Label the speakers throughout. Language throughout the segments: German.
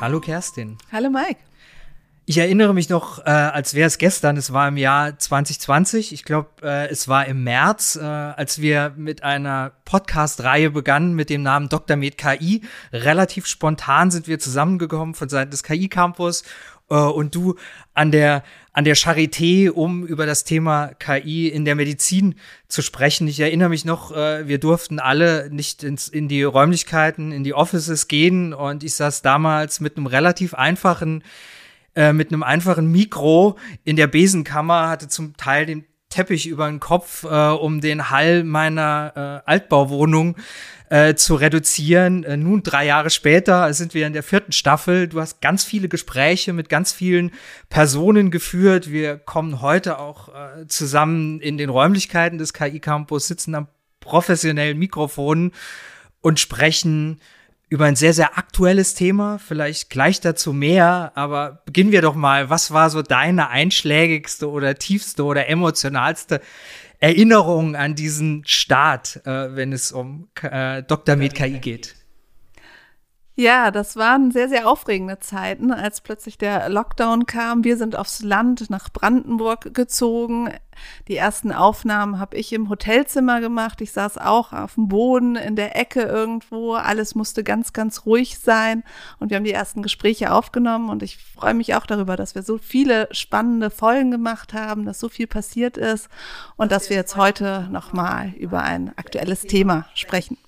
Speaker 1: Hallo Kerstin.
Speaker 2: Hallo Mike.
Speaker 1: Ich erinnere mich noch, äh, als wäre es gestern, es war im Jahr 2020, ich glaube, äh, es war im März, äh, als wir mit einer Podcast-Reihe begannen mit dem Namen Dr. Med KI. Relativ spontan sind wir zusammengekommen von Seiten des KI-Campus und du an der an der Charité, um über das Thema KI in der Medizin zu sprechen. Ich erinnere mich noch, äh, wir durften alle nicht ins, in die Räumlichkeiten, in die Offices gehen und ich saß damals mit einem relativ einfachen äh, mit einem einfachen Mikro in der Besenkammer, hatte zum Teil den Teppich über den Kopf, äh, um den Hall meiner äh, Altbauwohnung äh, zu reduzieren. Äh, nun, drei Jahre später, sind wir in der vierten Staffel. Du hast ganz viele Gespräche mit ganz vielen Personen geführt. Wir kommen heute auch äh, zusammen in den Räumlichkeiten des KI-Campus, sitzen am professionellen Mikrofon und sprechen über ein sehr, sehr aktuelles Thema, vielleicht gleich dazu mehr, aber beginnen wir doch mal. Was war so deine einschlägigste oder tiefste oder emotionalste Erinnerung an diesen Start, äh, wenn es um äh, Dr. Med KI geht?
Speaker 2: Ja, das waren sehr, sehr aufregende Zeiten, als plötzlich der Lockdown kam. Wir sind aufs Land nach Brandenburg gezogen. Die ersten Aufnahmen habe ich im Hotelzimmer gemacht. Ich saß auch auf dem Boden in der Ecke irgendwo. Alles musste ganz, ganz ruhig sein. Und wir haben die ersten Gespräche aufgenommen. Und ich freue mich auch darüber, dass wir so viele spannende Folgen gemacht haben, dass so viel passiert ist und dass wir jetzt heute nochmal über ein aktuelles Thema sprechen.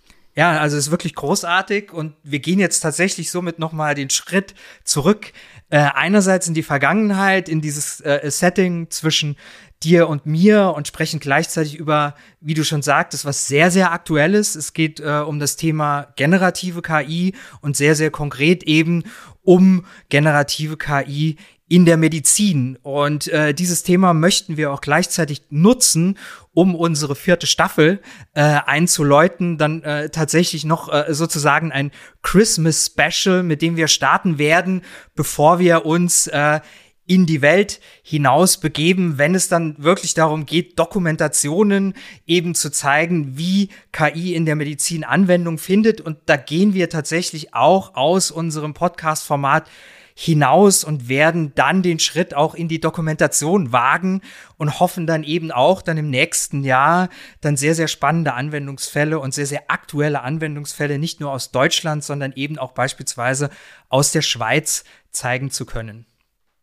Speaker 1: Ja, also es ist wirklich großartig und wir gehen jetzt tatsächlich somit nochmal den Schritt zurück. Äh, einerseits in die Vergangenheit, in dieses äh, Setting zwischen dir und mir und sprechen gleichzeitig über, wie du schon sagtest, was sehr, sehr aktuelles. Es geht äh, um das Thema generative KI und sehr, sehr konkret eben um generative KI in der Medizin. Und äh, dieses Thema möchten wir auch gleichzeitig nutzen, um unsere vierte Staffel äh, einzuläuten. Dann äh, tatsächlich noch äh, sozusagen ein Christmas Special, mit dem wir starten werden, bevor wir uns äh, in die Welt hinaus begeben, wenn es dann wirklich darum geht, Dokumentationen eben zu zeigen, wie KI in der Medizin Anwendung findet. Und da gehen wir tatsächlich auch aus unserem Podcast-Format hinaus und werden dann den Schritt auch in die Dokumentation wagen und hoffen dann eben auch dann im nächsten Jahr dann sehr, sehr spannende Anwendungsfälle und sehr, sehr aktuelle Anwendungsfälle nicht nur aus Deutschland, sondern eben auch beispielsweise aus der Schweiz zeigen zu können.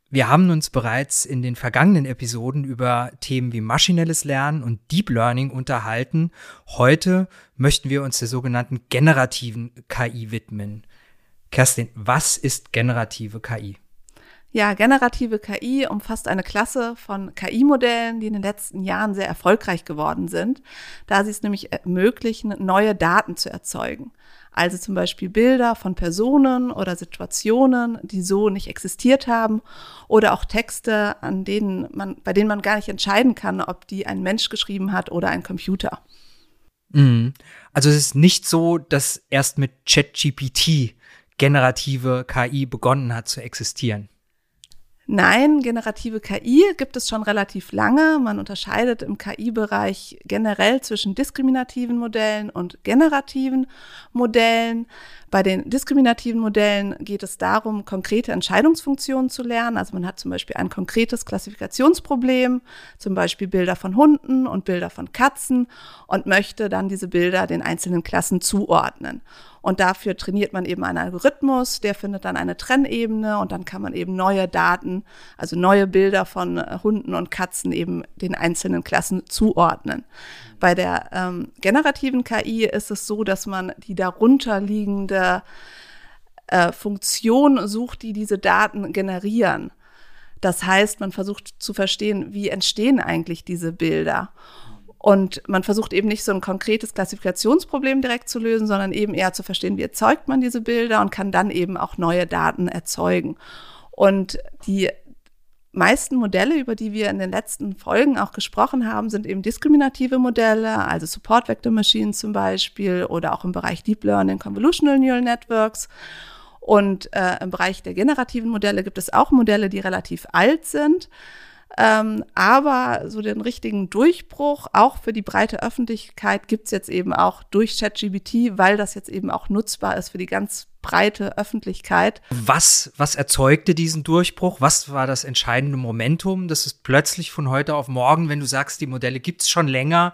Speaker 1: Wir haben uns bereits in den vergangenen Episoden über Themen wie maschinelles Lernen und Deep Learning unterhalten. Heute möchten wir uns der sogenannten generativen KI widmen. Kerstin, was ist generative KI?
Speaker 2: Ja, generative KI umfasst eine Klasse von KI-Modellen, die in den letzten Jahren sehr erfolgreich geworden sind, da sie es nämlich ermöglichen, neue Daten zu erzeugen. Also zum Beispiel Bilder von Personen oder Situationen, die so nicht existiert haben, oder auch Texte, an denen man, bei denen man gar nicht entscheiden kann, ob die ein Mensch geschrieben hat oder ein Computer.
Speaker 1: Mhm. Also es ist nicht so, dass erst mit ChatGPT generative KI begonnen hat zu existieren?
Speaker 2: Nein, generative KI gibt es schon relativ lange. Man unterscheidet im KI-Bereich generell zwischen diskriminativen Modellen und generativen Modellen. Bei den diskriminativen Modellen geht es darum, konkrete Entscheidungsfunktionen zu lernen. Also man hat zum Beispiel ein konkretes Klassifikationsproblem, zum Beispiel Bilder von Hunden und Bilder von Katzen und möchte dann diese Bilder den einzelnen Klassen zuordnen. Und dafür trainiert man eben einen Algorithmus, der findet dann eine Trennebene und dann kann man eben neue Daten, also neue Bilder von Hunden und Katzen eben den einzelnen Klassen zuordnen. Bei der ähm, generativen KI ist es so, dass man die darunterliegende äh, Funktion sucht, die diese Daten generieren. Das heißt, man versucht zu verstehen, wie entstehen eigentlich diese Bilder. Und man versucht eben nicht so ein konkretes Klassifikationsproblem direkt zu lösen, sondern eben eher zu verstehen, wie erzeugt man diese Bilder und kann dann eben auch neue Daten erzeugen. Und die meisten Modelle, über die wir in den letzten Folgen auch gesprochen haben, sind eben diskriminative Modelle, also Support Vector Machines zum Beispiel oder auch im Bereich Deep Learning Convolutional Neural Networks. Und äh, im Bereich der generativen Modelle gibt es auch Modelle, die relativ alt sind Ähm, aber so den richtigen Durchbruch, auch für die breite Öffentlichkeit, gibt's jetzt eben auch durch ChatGBT, weil das jetzt eben auch nutzbar ist für die ganz breite Öffentlichkeit.
Speaker 1: Was, was erzeugte diesen Durchbruch? Was war das entscheidende Momentum, dass es plötzlich von heute auf morgen, wenn du sagst, die Modelle gibt's schon länger,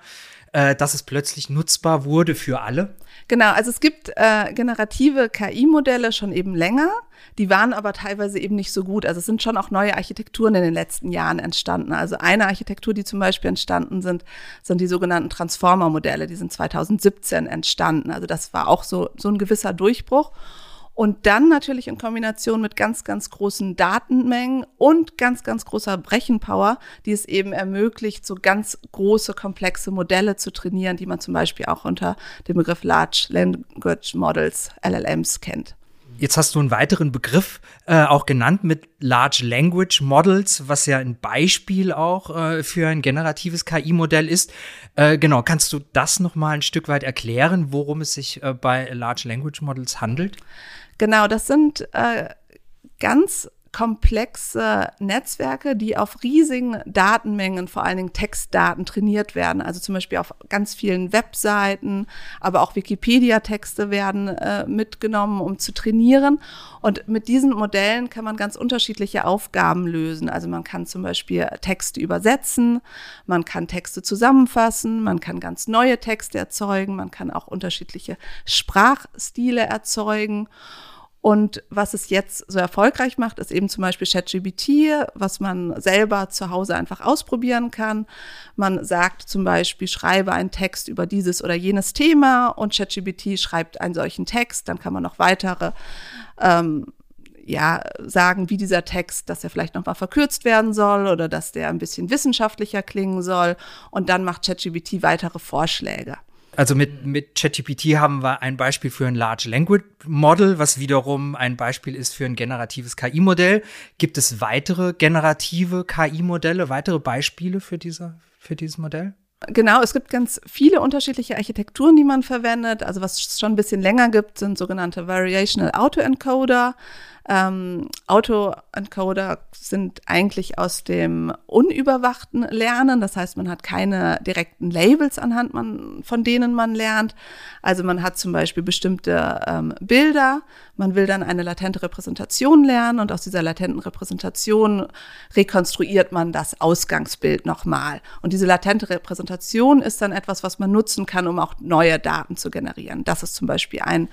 Speaker 1: äh, dass es plötzlich nutzbar wurde für alle?
Speaker 2: Genau, also es gibt äh, generative KI-Modelle schon eben länger, die waren aber teilweise eben nicht so gut. Also es sind schon auch neue Architekturen in den letzten Jahren entstanden. Also eine Architektur, die zum Beispiel entstanden sind, sind die sogenannten Transformer-Modelle, die sind 2017 entstanden. Also das war auch so, so ein gewisser Durchbruch. Und dann natürlich in Kombination mit ganz, ganz großen Datenmengen und ganz, ganz großer Brechenpower, die es eben ermöglicht, so ganz große, komplexe Modelle zu trainieren, die man zum Beispiel auch unter dem Begriff Large Language Models, LLMs, kennt.
Speaker 1: Jetzt hast du einen weiteren Begriff äh, auch genannt mit Large Language Models, was ja ein Beispiel auch äh, für ein generatives KI-Modell ist. Äh, genau, kannst du das noch mal ein Stück weit erklären, worum es sich äh, bei Large Language Models handelt?
Speaker 2: Genau, das sind äh, ganz komplexe Netzwerke, die auf riesigen Datenmengen, vor allen Dingen Textdaten trainiert werden. Also zum Beispiel auf ganz vielen Webseiten, aber auch Wikipedia-Texte werden äh, mitgenommen, um zu trainieren. Und mit diesen Modellen kann man ganz unterschiedliche Aufgaben lösen. Also man kann zum Beispiel Texte übersetzen, man kann Texte zusammenfassen, man kann ganz neue Texte erzeugen, man kann auch unterschiedliche Sprachstile erzeugen. Und was es jetzt so erfolgreich macht, ist eben zum Beispiel ChatGBT, was man selber zu Hause einfach ausprobieren kann. Man sagt zum Beispiel, schreibe einen Text über dieses oder jenes Thema und ChatGBT schreibt einen solchen Text. Dann kann man noch weitere ähm, ja, sagen, wie dieser Text, dass er vielleicht nochmal verkürzt werden soll oder dass der ein bisschen wissenschaftlicher klingen soll. Und dann macht ChatGBT weitere Vorschläge.
Speaker 1: Also mit, mit ChatGPT haben wir ein Beispiel für ein Large Language Model, was wiederum ein Beispiel ist für ein generatives KI-Modell. Gibt es weitere generative KI-Modelle, weitere Beispiele für, diese, für dieses Modell?
Speaker 2: Genau, es gibt ganz viele unterschiedliche Architekturen, die man verwendet. Also was es schon ein bisschen länger gibt, sind sogenannte Variational Autoencoder. Ähm, Autoencoder sind eigentlich aus dem unüberwachten Lernen. Das heißt, man hat keine direkten Labels anhand man, von denen man lernt. Also man hat zum Beispiel bestimmte ähm, Bilder. Man will dann eine latente Repräsentation lernen und aus dieser latenten Repräsentation rekonstruiert man das Ausgangsbild nochmal. Und diese latente Repräsentation ist dann etwas, was man nutzen kann, um auch neue Daten zu generieren. Das ist zum Beispiel ein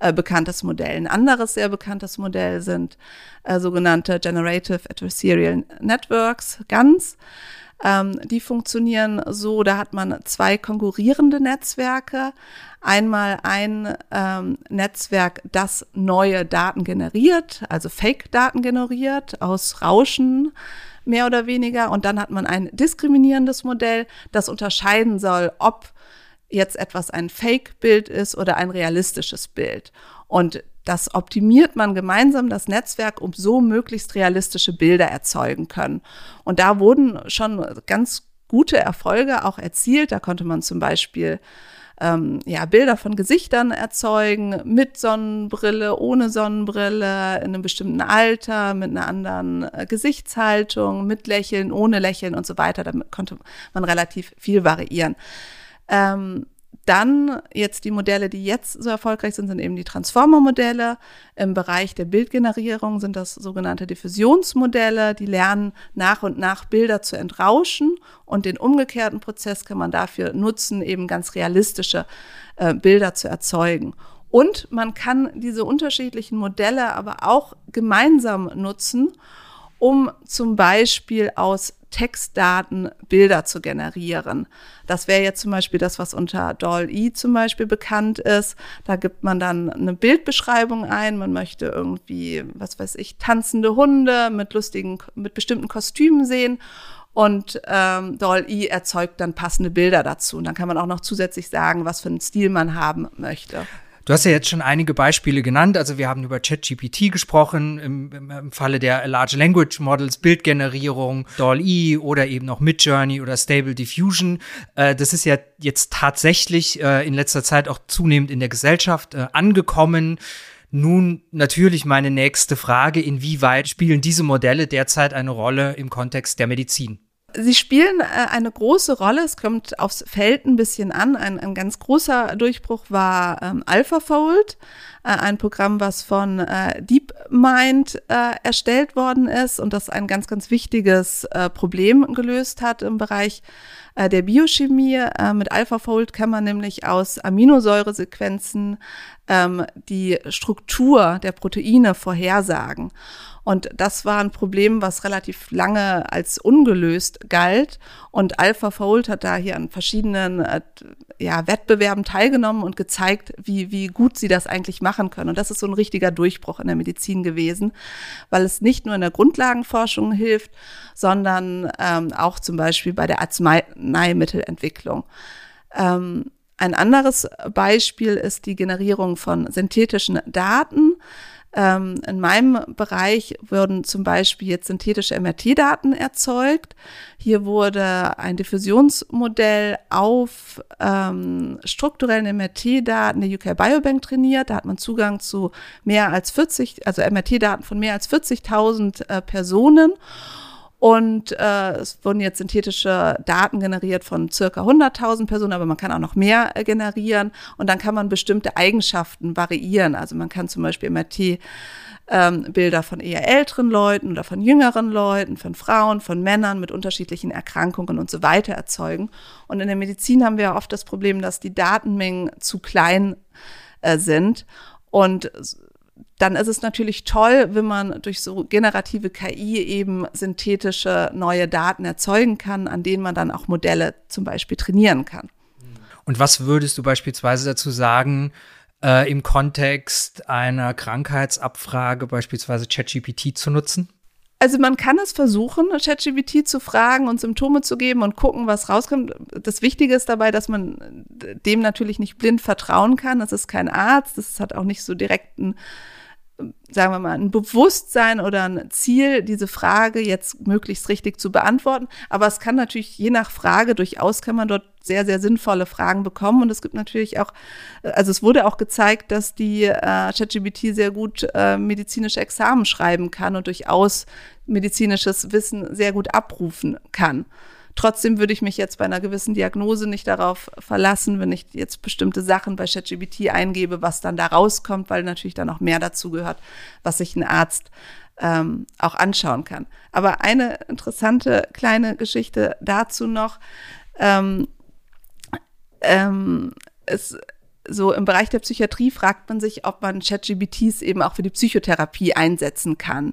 Speaker 2: äh, bekanntes Modell. Ein anderes sehr bekanntes Modell sind äh, sogenannte Generative Adversarial Networks, GANs. Ähm, die funktionieren so, da hat man zwei konkurrierende Netzwerke. Einmal ein ähm, Netzwerk, das neue Daten generiert, also Fake-Daten generiert aus Rauschen mehr oder weniger. Und dann hat man ein diskriminierendes Modell, das unterscheiden soll, ob jetzt etwas ein Fake-Bild ist oder ein realistisches Bild. Und das optimiert man gemeinsam, das Netzwerk, um so möglichst realistische Bilder erzeugen können. Und da wurden schon ganz gute Erfolge auch erzielt. Da konnte man zum Beispiel ähm, ja, Bilder von Gesichtern erzeugen, mit Sonnenbrille, ohne Sonnenbrille, in einem bestimmten Alter, mit einer anderen äh, Gesichtshaltung, mit Lächeln, ohne Lächeln und so weiter. Damit konnte man relativ viel variieren. Ähm, dann jetzt die Modelle, die jetzt so erfolgreich sind, sind eben die Transformer-Modelle. Im Bereich der Bildgenerierung sind das sogenannte Diffusionsmodelle. Die lernen nach und nach Bilder zu entrauschen und den umgekehrten Prozess kann man dafür nutzen, eben ganz realistische äh, Bilder zu erzeugen. Und man kann diese unterschiedlichen Modelle aber auch gemeinsam nutzen, um zum Beispiel aus Textdaten Bilder zu generieren. Das wäre jetzt zum Beispiel das, was unter DALL-E zum Beispiel bekannt ist. Da gibt man dann eine Bildbeschreibung ein. Man möchte irgendwie, was weiß ich, tanzende Hunde mit lustigen, mit bestimmten Kostümen sehen. Und ähm, DALL-E erzeugt dann passende Bilder dazu. Und dann kann man auch noch zusätzlich sagen, was für einen Stil man haben möchte.
Speaker 1: Du hast ja jetzt schon einige Beispiele genannt. Also wir haben über ChatGPT gesprochen, im, im, im, Falle der Large Language Models, Bildgenerierung, DALL-E oder eben noch Midjourney oder Stable Diffusion. Äh, das ist ja jetzt tatsächlich äh, in letzter Zeit auch zunehmend in der Gesellschaft äh, angekommen. nun natürlich meine nächste Frage, inwieweit spielen diese Modelle derzeit eine Rolle im Kontext der Medizin?
Speaker 2: Sie spielen äh, eine große Rolle. Es kommt aufs Feld ein bisschen an. Ein, ein ganz großer Durchbruch war ähm, AlphaFold, äh, ein Programm, was von äh, DeepMind äh, erstellt worden ist und das ein ganz, ganz wichtiges äh, Problem gelöst hat im Bereich äh, der Biochemie. Mit AlphaFold kann man nämlich aus Aminosäuresequenzen ähm, die Struktur der Proteine vorhersagen. Und das war ein Problem, was relativ lange als ungelöst galt. Und AlphaFold hat da hier an verschiedenen äh, ja, Wettbewerben teilgenommen und gezeigt, wie, wie gut sie das eigentlich machen können. Und das ist so ein richtiger Durchbruch in der Medizin gewesen, weil es nicht nur in der Grundlagenforschung hilft, sondern ähm, auch zum Beispiel bei der Arzneimittelentwicklung. Ähm, ein anderes Beispiel ist die Generierung von synthetischen Daten. Ähm, in meinem Bereich wurden zum Beispiel jetzt synthetische MRT-Daten erzeugt. Hier wurde ein Diffusionsmodell auf ähm, strukturellen MRT-Daten der UK Biobank trainiert. Da hat man Zugang zu mehr als 40, also MRT-Daten von mehr als 40.000 äh, Personen. Und äh, es wurden jetzt synthetische Daten generiert von circa 100.000 Personen, aber man kann auch noch mehr äh, generieren. Und dann kann man bestimmte Eigenschaften variieren. Also man kann zum Beispiel MRT ähm, Bilder von eher älteren Leuten oder von jüngeren Leuten, von Frauen, von Männern mit unterschiedlichen Erkrankungen und so weiter erzeugen. Und in der Medizin haben wir ja oft das Problem, dass die Datenmengen zu klein äh, sind. Und dann ist es natürlich toll, wenn man durch so generative KI eben synthetische neue Daten erzeugen kann, an denen man dann auch Modelle zum Beispiel trainieren kann.
Speaker 1: Und was würdest du beispielsweise dazu sagen, äh, im Kontext einer Krankheitsabfrage beispielsweise ChatGPT zu nutzen?
Speaker 2: Also man kann es versuchen, ChatGPT zu fragen und Symptome zu geben und gucken, was rauskommt. Das Wichtige ist dabei, dass man dem natürlich nicht blind vertrauen kann. Das ist kein Arzt, das hat auch nicht so direkten sagen wir mal, ein Bewusstsein oder ein Ziel, diese Frage jetzt möglichst richtig zu beantworten. Aber es kann natürlich je nach Frage durchaus kann man dort sehr, sehr sinnvolle Fragen bekommen. Und es gibt natürlich auch, also es wurde auch gezeigt, dass die äh, ChatGPT sehr gut äh, medizinische Examen schreiben kann und durchaus medizinisches Wissen sehr gut abrufen kann. Trotzdem würde ich mich jetzt bei einer gewissen Diagnose nicht darauf verlassen, wenn ich jetzt bestimmte Sachen bei ChatGPT eingebe, was dann da rauskommt, weil natürlich da noch mehr dazu gehört, was sich ein Arzt ähm, auch anschauen kann. Aber eine interessante kleine Geschichte dazu noch. Ähm, ähm, es so im Bereich der Psychiatrie fragt man sich, ob man ChatGPTs eben auch für die Psychotherapie einsetzen kann.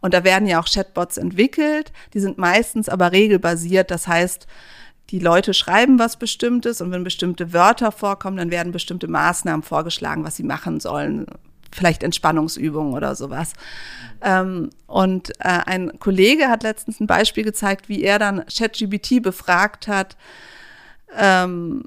Speaker 2: Und da werden ja auch Chatbots entwickelt, die sind meistens aber regelbasiert, das heißt, die Leute schreiben was Bestimmtes und wenn bestimmte Wörter vorkommen, dann werden bestimmte Maßnahmen vorgeschlagen, was sie machen sollen. Vielleicht Entspannungsübungen oder sowas. Ähm, und äh, ein Kollege hat letztens ein Beispiel gezeigt, wie er dann ChatGPT befragt hat, ähm,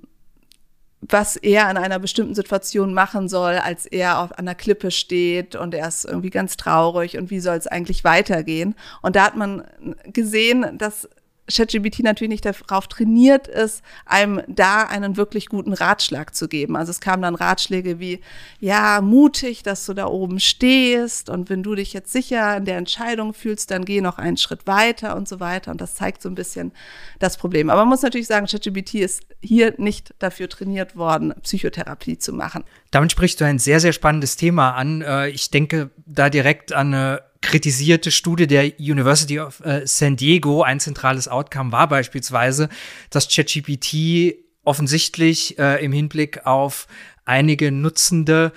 Speaker 2: was er in einer bestimmten Situation machen soll, als er auf einer Klippe steht und er ist irgendwie ganz traurig und wie soll es eigentlich weitergehen. Und da hat man gesehen, dass ChatGPT natürlich nicht darauf trainiert ist, einem da einen wirklich guten Ratschlag zu geben. Also es kamen dann Ratschläge wie, ja, mutig, dass du da oben stehst und wenn du dich jetzt sicher in der Entscheidung fühlst, dann geh noch einen Schritt weiter und so weiter. Und das zeigt so ein bisschen das Problem. Aber man muss natürlich sagen, ChatGPT ist hier nicht dafür trainiert worden, Psychotherapie zu machen.
Speaker 1: Damit sprichst du ein sehr, sehr spannendes Thema an. Äh, ich denke da direkt an eine kritisierte Studie der University of äh, San Diego. Ein zentrales Outcome war beispielsweise, dass ChatGPT offensichtlich äh, im Hinblick auf einige Nutzende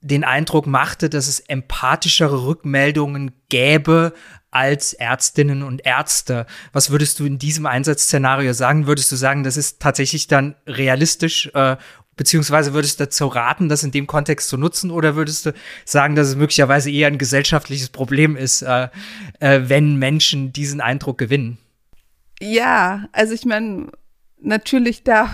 Speaker 1: den Eindruck machte, dass es empathischere Rückmeldungen gäbe als Ärztinnen und Ärzte. Was würdest du in diesem Einsatzszenario sagen? Würdest du sagen, das ist tatsächlich dann realistisch äh, Beziehungsweise würdest du dazu raten, das in dem Kontext zu nutzen, oder würdest du sagen, dass es möglicherweise eher ein gesellschaftliches Problem ist, äh, äh, wenn Menschen diesen Eindruck gewinnen?
Speaker 2: Ja, also ich meine, natürlich da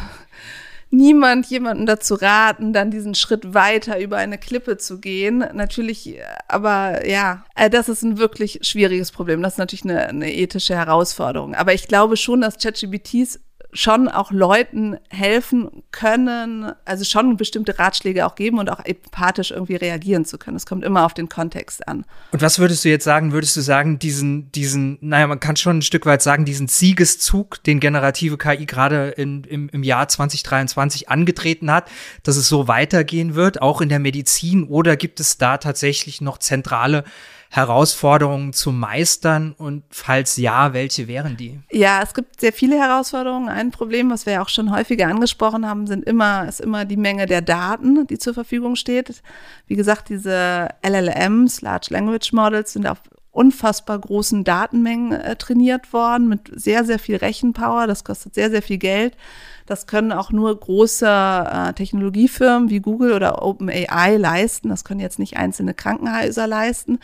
Speaker 2: niemand jemanden dazu raten, dann diesen Schritt weiter über eine Klippe zu gehen. Natürlich, aber ja, äh, das ist ein wirklich schwieriges Problem. Das ist natürlich eine, eine ethische Herausforderung. Aber ich glaube schon, dass ChatGPTs schon auch Leuten helfen können, also schon bestimmte Ratschläge auch geben und auch empathisch irgendwie reagieren zu können. Es kommt immer auf den Kontext an.
Speaker 1: Und was würdest du jetzt sagen? Würdest du sagen, diesen, diesen, naja, man kann schon ein Stück weit sagen, diesen Siegeszug, den generative KI gerade in, im, im Jahr 2023 angetreten hat, dass es so weitergehen wird, auch in der Medizin, oder gibt es da tatsächlich noch zentrale Herausforderungen zu meistern? Und falls ja, welche wären die?
Speaker 2: Ja, es gibt sehr viele Herausforderungen. Ein Problem, was wir ja auch schon häufiger angesprochen haben, sind immer, ist immer die Menge der Daten, die zur Verfügung steht. Wie gesagt, diese LLMs, Large Language Models, sind auf unfassbar großen Datenmengen äh, trainiert worden mit sehr, sehr viel Rechenpower. Das kostet sehr, sehr viel Geld. Das können auch nur große äh, Technologiefirmen wie Google oder OpenAI leisten. Das können jetzt nicht einzelne Krankenhäuser leisten.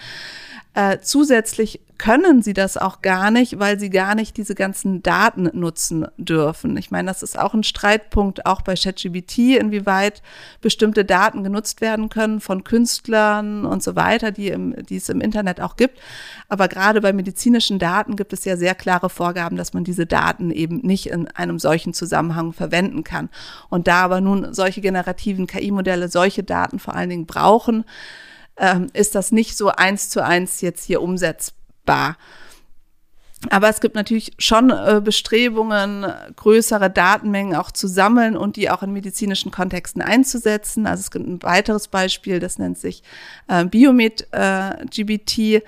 Speaker 2: Äh, zusätzlich können sie das auch gar nicht, weil sie gar nicht diese ganzen Daten nutzen dürfen. Ich meine, das ist auch ein Streitpunkt auch bei ChatGBT, inwieweit bestimmte Daten genutzt werden können von Künstlern und so weiter, die, im, die es im Internet auch gibt. Aber gerade bei medizinischen Daten gibt es ja sehr klare Vorgaben, dass man diese Daten eben nicht in einem solchen Zusammenhang verwenden kann. Und da aber nun solche generativen KI-Modelle solche Daten vor allen Dingen brauchen, ähm, ist das nicht so eins zu eins jetzt hier umsetzbar. Aber es gibt natürlich schon äh, Bestrebungen, größere Datenmengen auch zu sammeln und die auch in medizinischen Kontexten einzusetzen. Also es gibt ein weiteres Beispiel, das nennt sich äh, Biomed äh.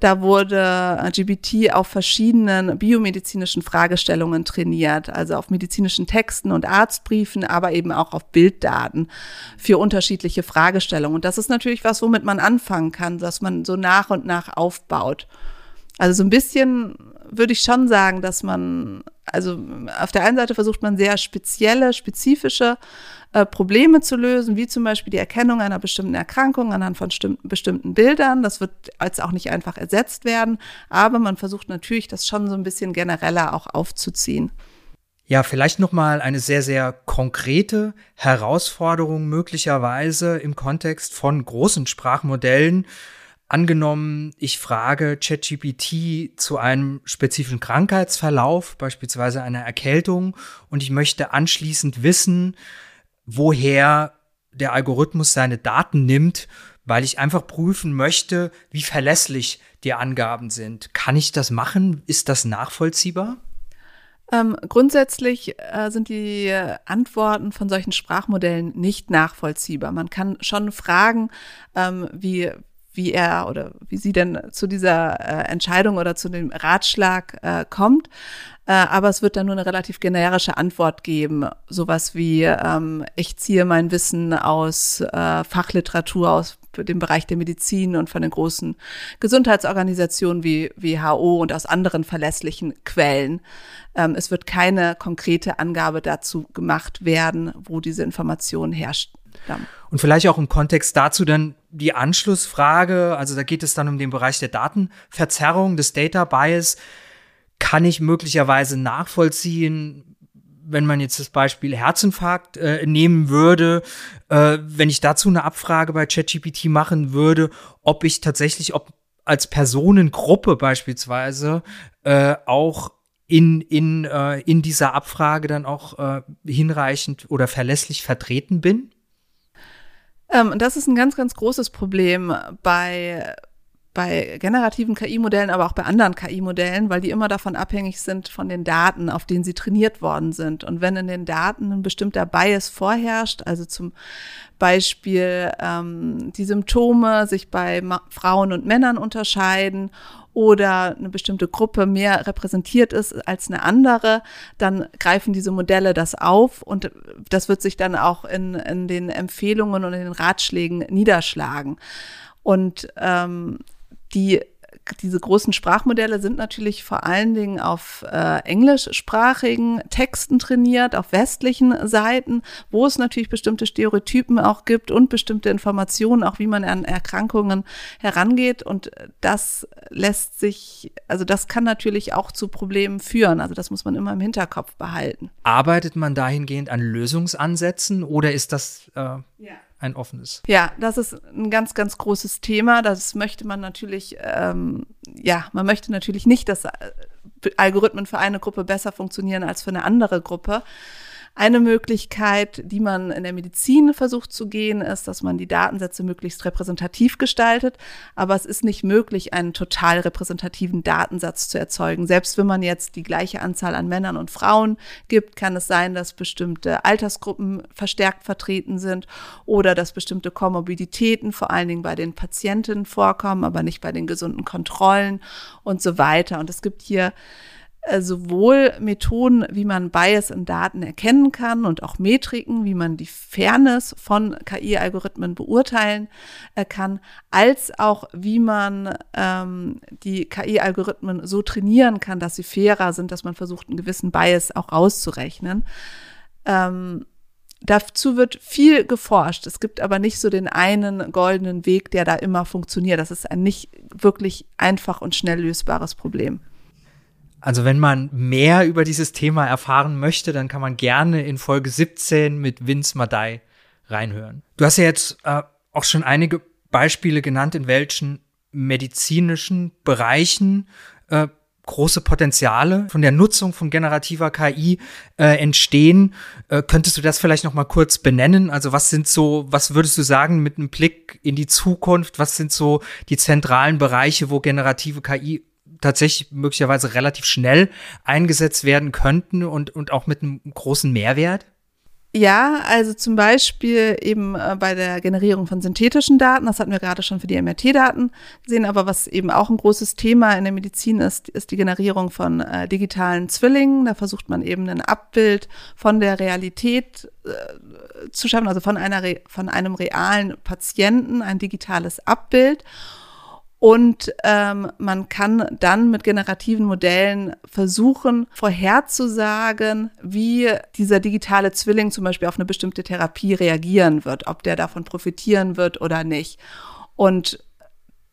Speaker 2: Da wurde GBT auf verschiedenen biomedizinischen Fragestellungen trainiert, also auf medizinischen Texten und Arztbriefen, aber eben auch auf Bilddaten für unterschiedliche Fragestellungen. Und das ist natürlich was, womit man anfangen kann, dass man so nach und nach aufbaut. Also so ein bisschen würde ich schon sagen, dass man, also auf der einen Seite versucht man sehr spezielle, spezifische äh, Probleme zu lösen, wie zum Beispiel die Erkennung einer bestimmten Erkrankung anhand von bestimmten Bildern. Das wird als auch nicht einfach ersetzt werden, aber man versucht natürlich, das schon so ein bisschen genereller auch aufzuziehen.
Speaker 1: Ja, vielleicht noch mal eine sehr sehr konkrete Herausforderung möglicherweise im Kontext von großen Sprachmodellen Angenommen, ich frage ChatGPT zu einem spezifischen Krankheitsverlauf, beispielsweise einer Erkältung, und ich möchte anschließend wissen, woher der Algorithmus seine Daten nimmt, weil ich einfach prüfen möchte, wie verlässlich die Angaben sind. Kann ich das machen? Ist das nachvollziehbar?
Speaker 2: Ähm, grundsätzlich äh, sind die Antworten von solchen Sprachmodellen nicht nachvollziehbar. Man kann schon fragen, ähm, wie, wie er oder wie sie denn zu dieser äh, Entscheidung oder zu dem Ratschlag äh, kommt. Äh, aber es wird dann nur eine relativ generische Antwort geben. Sowas wie, ähm, ich ziehe mein Wissen aus äh, Fachliteratur, aus dem Bereich der Medizin und von den großen Gesundheitsorganisationen wie WHO und aus anderen verlässlichen Quellen. Ähm, es wird keine konkrete Angabe dazu gemacht werden, wo diese Information herrscht.
Speaker 1: Und vielleicht auch im Kontext dazu dann die Anschlussfrage, also da geht es dann um den Bereich der Datenverzerrung, des Data Bias. Kann ich möglicherweise nachvollziehen, wenn man jetzt das Beispiel Herzinfarkt äh, nehmen würde, äh, wenn ich dazu eine Abfrage bei ChatGPT machen würde, ob ich tatsächlich, ob als Personengruppe beispielsweise äh, auch in, in, äh, in dieser Abfrage dann auch äh, hinreichend oder verlässlich vertreten bin?
Speaker 2: Ähm, das ist ein ganz, ganz großes Problem bei bei generativen KI-Modellen, aber auch bei anderen KI-Modellen, weil die immer davon abhängig sind von den Daten, auf denen sie trainiert worden sind. Und wenn in den Daten ein bestimmter Bias vorherrscht, also zum Beispiel ähm, die Symptome sich bei Ma Frauen und Männern unterscheiden oder eine bestimmte Gruppe mehr repräsentiert ist als eine andere, dann greifen diese Modelle das auf und das wird sich dann auch in, in den Empfehlungen und in den Ratschlägen niederschlagen. Und ähm, die diese großen Sprachmodelle sind natürlich vor allen Dingen auf äh, englischsprachigen Texten trainiert, auf westlichen Seiten, wo es natürlich bestimmte Stereotypen auch gibt und bestimmte Informationen, auch wie man an Erkrankungen herangeht. Und das lässt sich, also das kann natürlich auch zu Problemen führen. Also das muss man immer im Hinterkopf behalten.
Speaker 1: Arbeitet man dahingehend an Lösungsansätzen oder ist das äh, ja ein offenes.
Speaker 2: Ja, das ist ein ganz, ganz großes Thema. Das möchte man natürlich, ähm, ja, man möchte natürlich nicht, dass äh, Algorithmen für eine Gruppe besser funktionieren als für eine andere Gruppe. Eine Möglichkeit, die man in der Medizin versucht zu gehen, ist, dass man die Datensätze möglichst repräsentativ gestaltet. Aber es ist nicht möglich, einen total repräsentativen Datensatz zu erzeugen. Selbst wenn man jetzt die gleiche Anzahl an Männern und Frauen gibt, kann es sein, dass bestimmte Altersgruppen verstärkt vertreten sind oder dass bestimmte Komorbiditäten vor allen Dingen bei den Patienten vorkommen, aber nicht bei den gesunden Kontrollen und so weiter. Und es gibt hier sowohl Methoden, wie man Bias in Daten erkennen kann und auch Metriken, wie man die Fairness von KI-Algorithmen beurteilen äh, kann, als auch wie man ähm, die KI-Algorithmen so trainieren kann, dass sie fairer sind, dass man versucht, einen gewissen Bias auch auszurechnen. Ähm, Dazu wird viel geforscht. Es gibt aber nicht so den einen goldenen Weg, der da immer funktioniert. Das ist ein nicht wirklich einfach und schnell lösbares Problem.
Speaker 1: Also wenn man mehr über dieses Thema erfahren möchte, dann kann man gerne in Folge 17 mit Vince Madai reinhören. Du hast ja jetzt äh, auch schon einige Beispiele genannt, in welchen medizinischen Bereichen äh, große Potenziale von der Nutzung von generativer KI äh, entstehen. Äh, könntest du das vielleicht noch mal kurz benennen? Also was sind so, was würdest du sagen mit einem Blick in die Zukunft? Was sind so die zentralen Bereiche, wo generative KI tatsächlich möglicherweise relativ schnell eingesetzt werden könnten und, und auch mit einem großen Mehrwert?
Speaker 2: Ja, also zum Beispiel eben äh, bei der Generierung von synthetischen Daten, das hatten wir gerade schon für die MRT-Daten gesehen, aber was eben auch ein großes Thema in der Medizin ist, ist die Generierung von äh, digitalen Zwillingen. Da versucht man eben ein Abbild von der Realität äh, zu schaffen, also von, einer, von einem realen Patienten, ein digitales Abbild. Und ähm, man kann dann mit generativen Modellen versuchen, vorherzusagen, wie dieser digitale Zwilling zum Beispiel auf eine bestimmte Therapie reagieren wird, ob der davon profitieren wird oder nicht. Und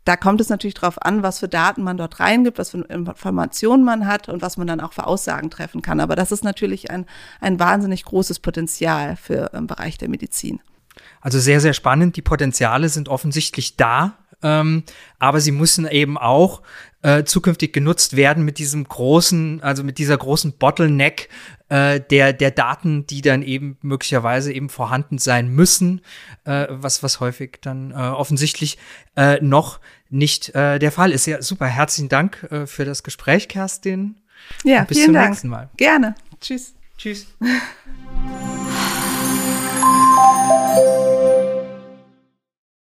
Speaker 2: da kommt es natürlich darauf an, was für Daten man dort reingibt, was für Informationen man hat und was man dann auch für Aussagen treffen kann. Aber das ist natürlich ein, ein wahnsinnig großes Potenzial für im Bereich der Medizin.
Speaker 1: Also sehr, sehr spannend. Die Potenziale sind offensichtlich da ähm, aber sie müssen eben auch äh, zukünftig genutzt werden mit diesem großen, also mit dieser großen Bottleneck äh, der, der Daten, die dann eben möglicherweise eben vorhanden sein müssen, äh, was, was häufig dann äh, offensichtlich äh, noch nicht äh, der Fall ist. Ja, super, herzlichen Dank für das Gespräch, Kerstin.
Speaker 2: Ja, bis vielen zum Dank. nächsten Mal. Gerne. Tschüss.
Speaker 1: Tschüss.